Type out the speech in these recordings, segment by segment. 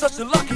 loving you.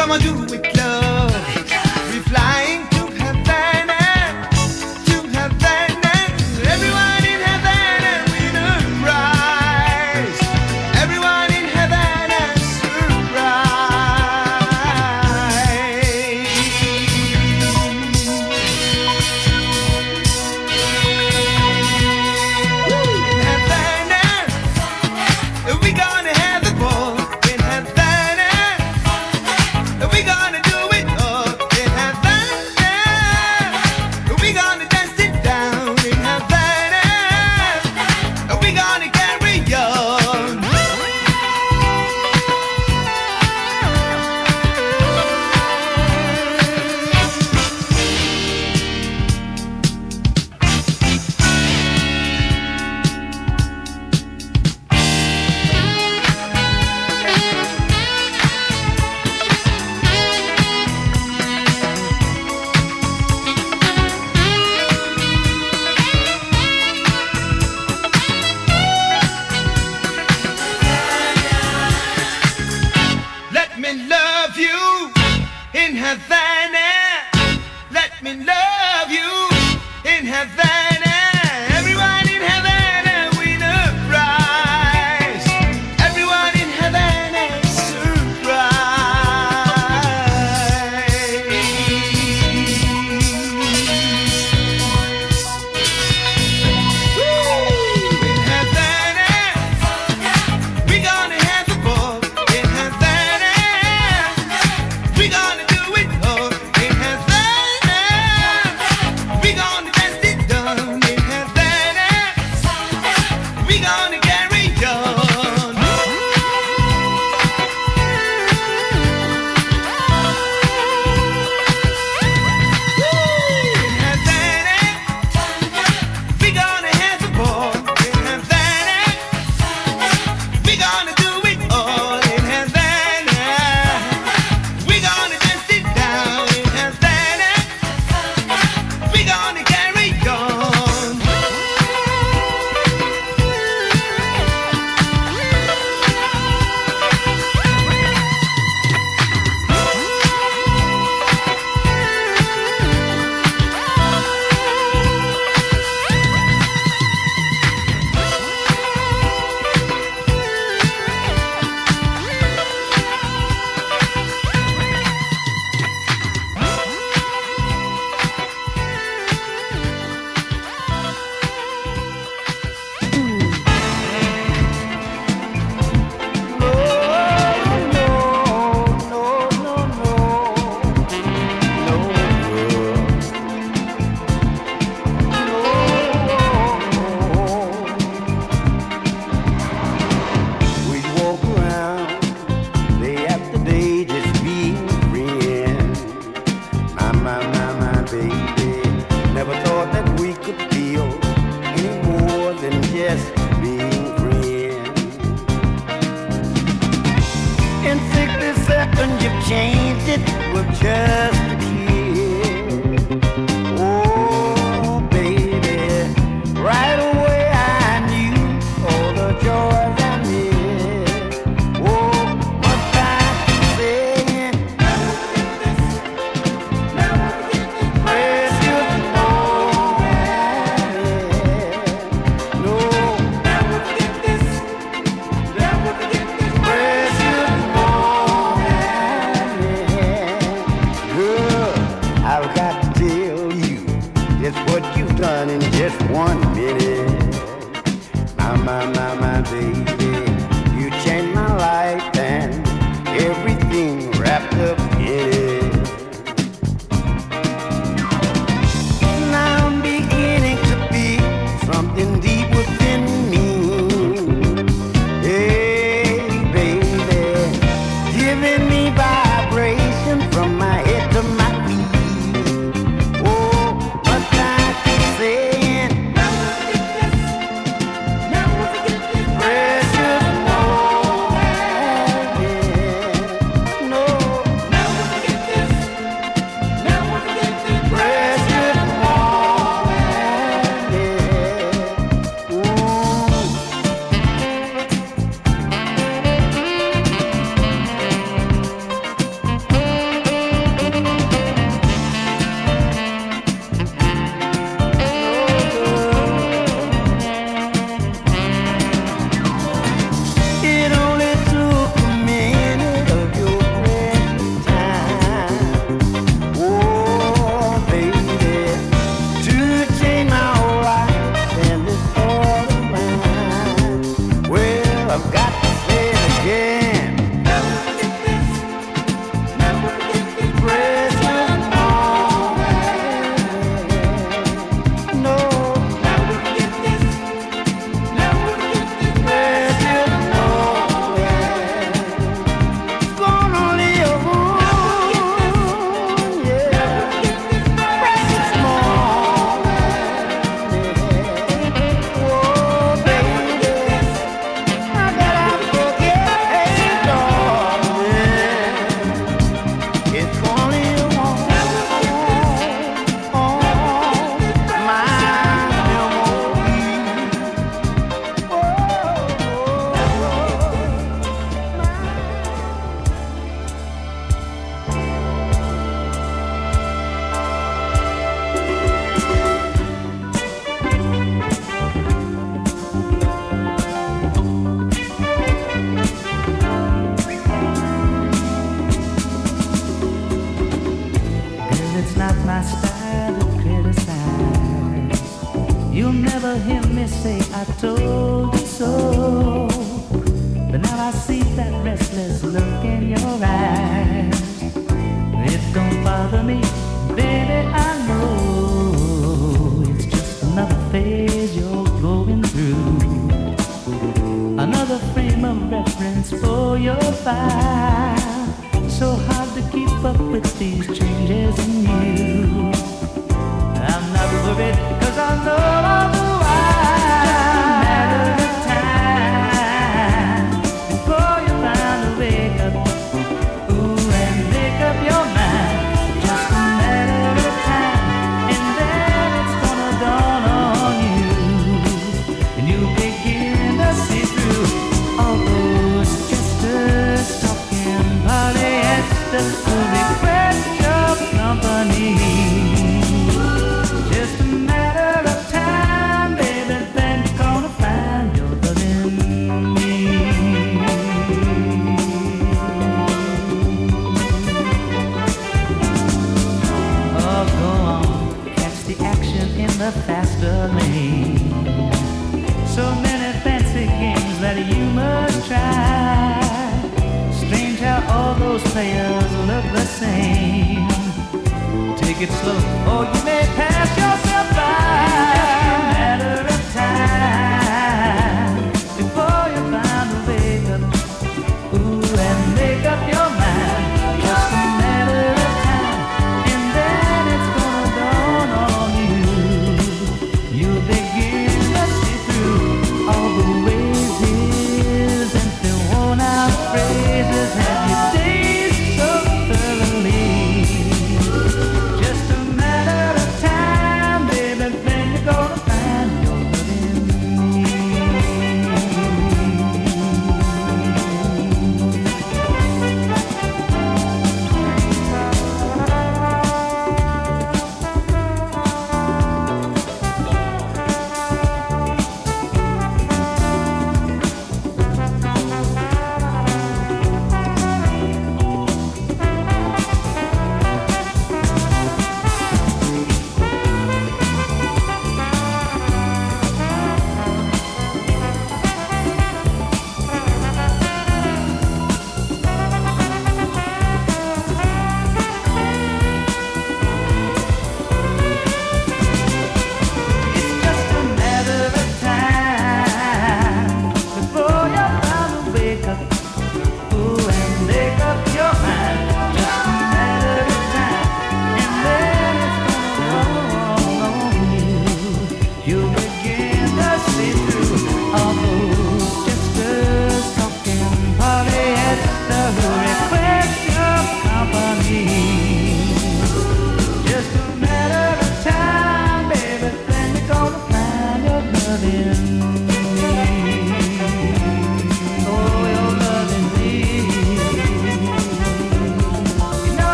Come and do it, love.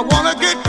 Every time you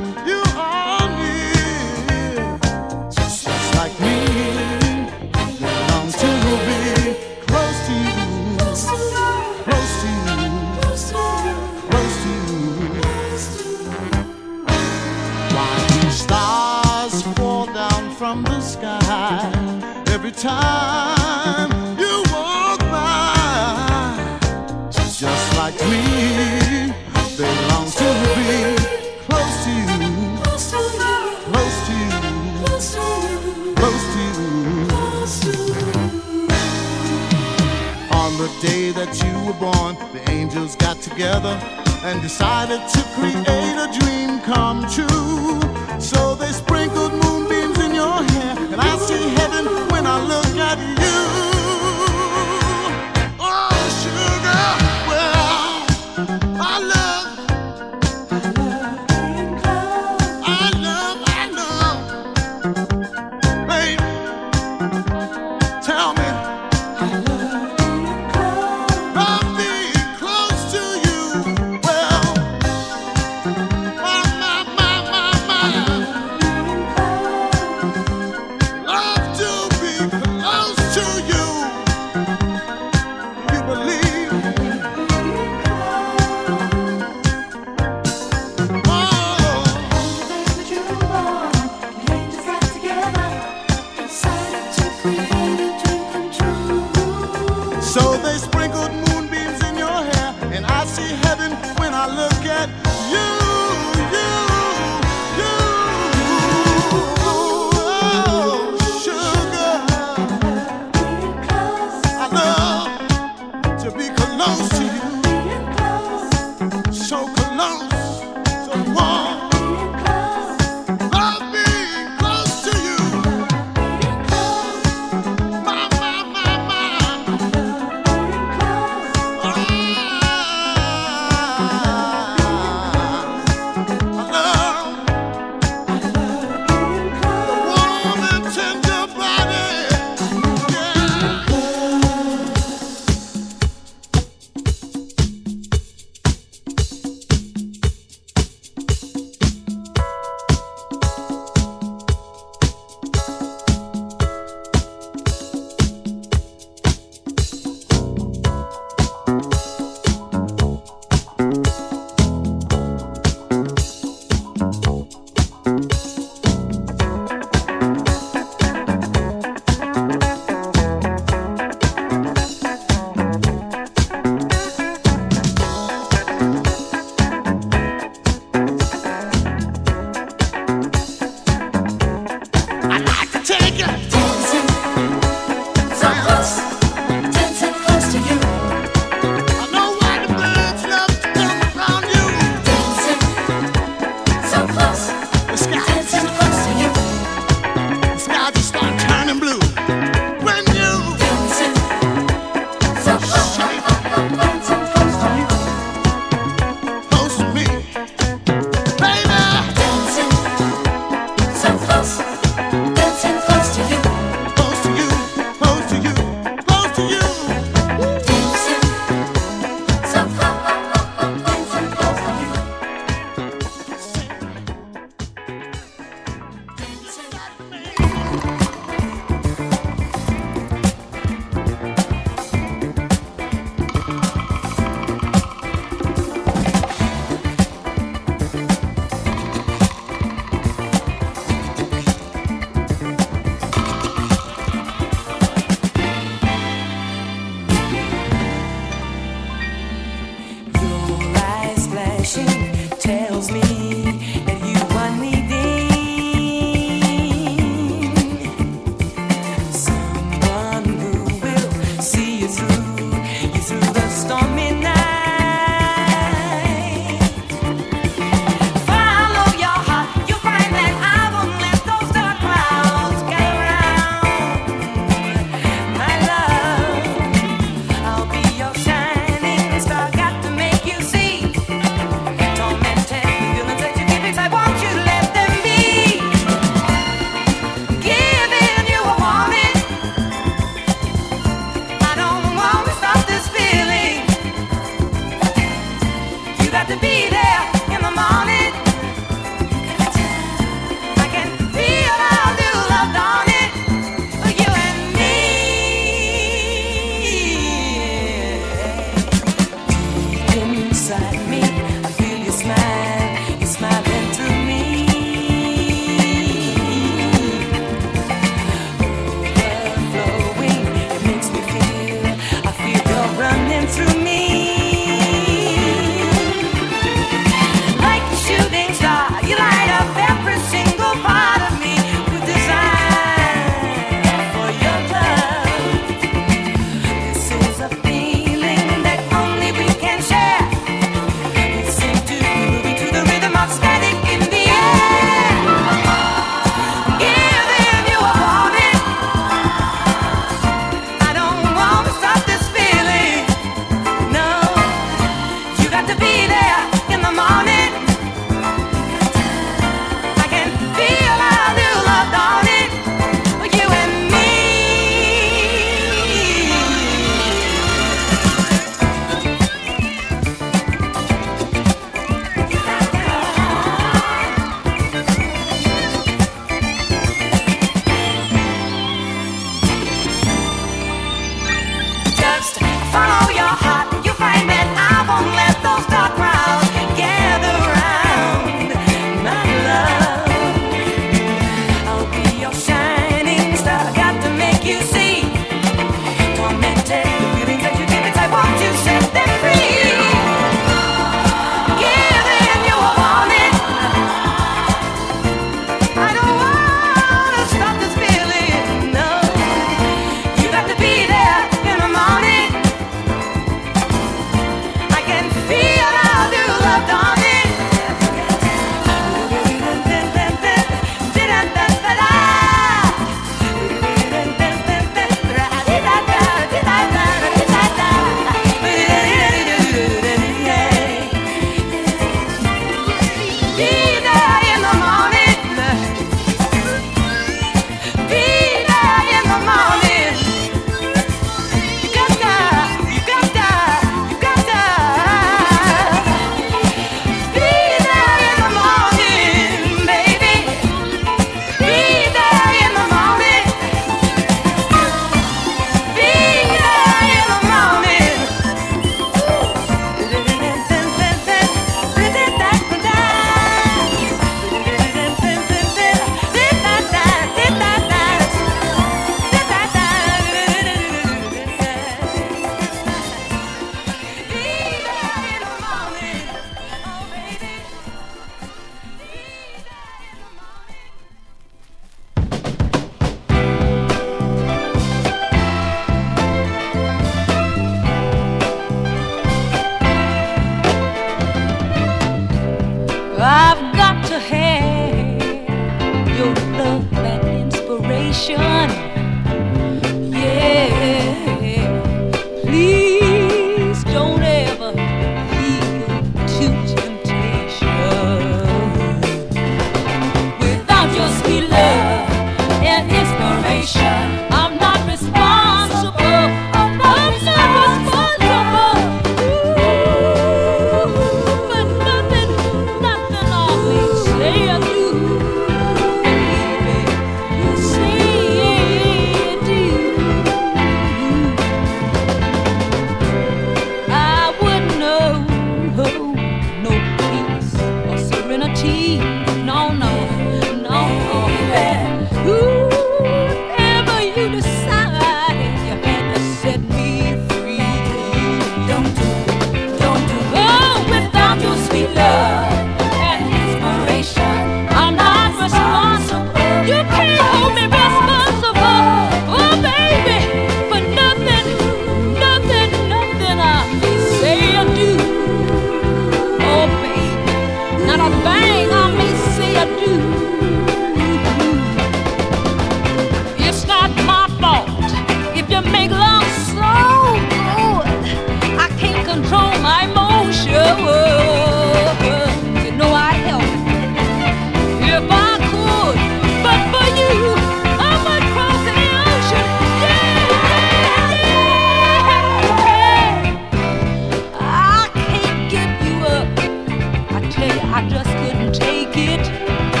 of this lonely room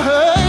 That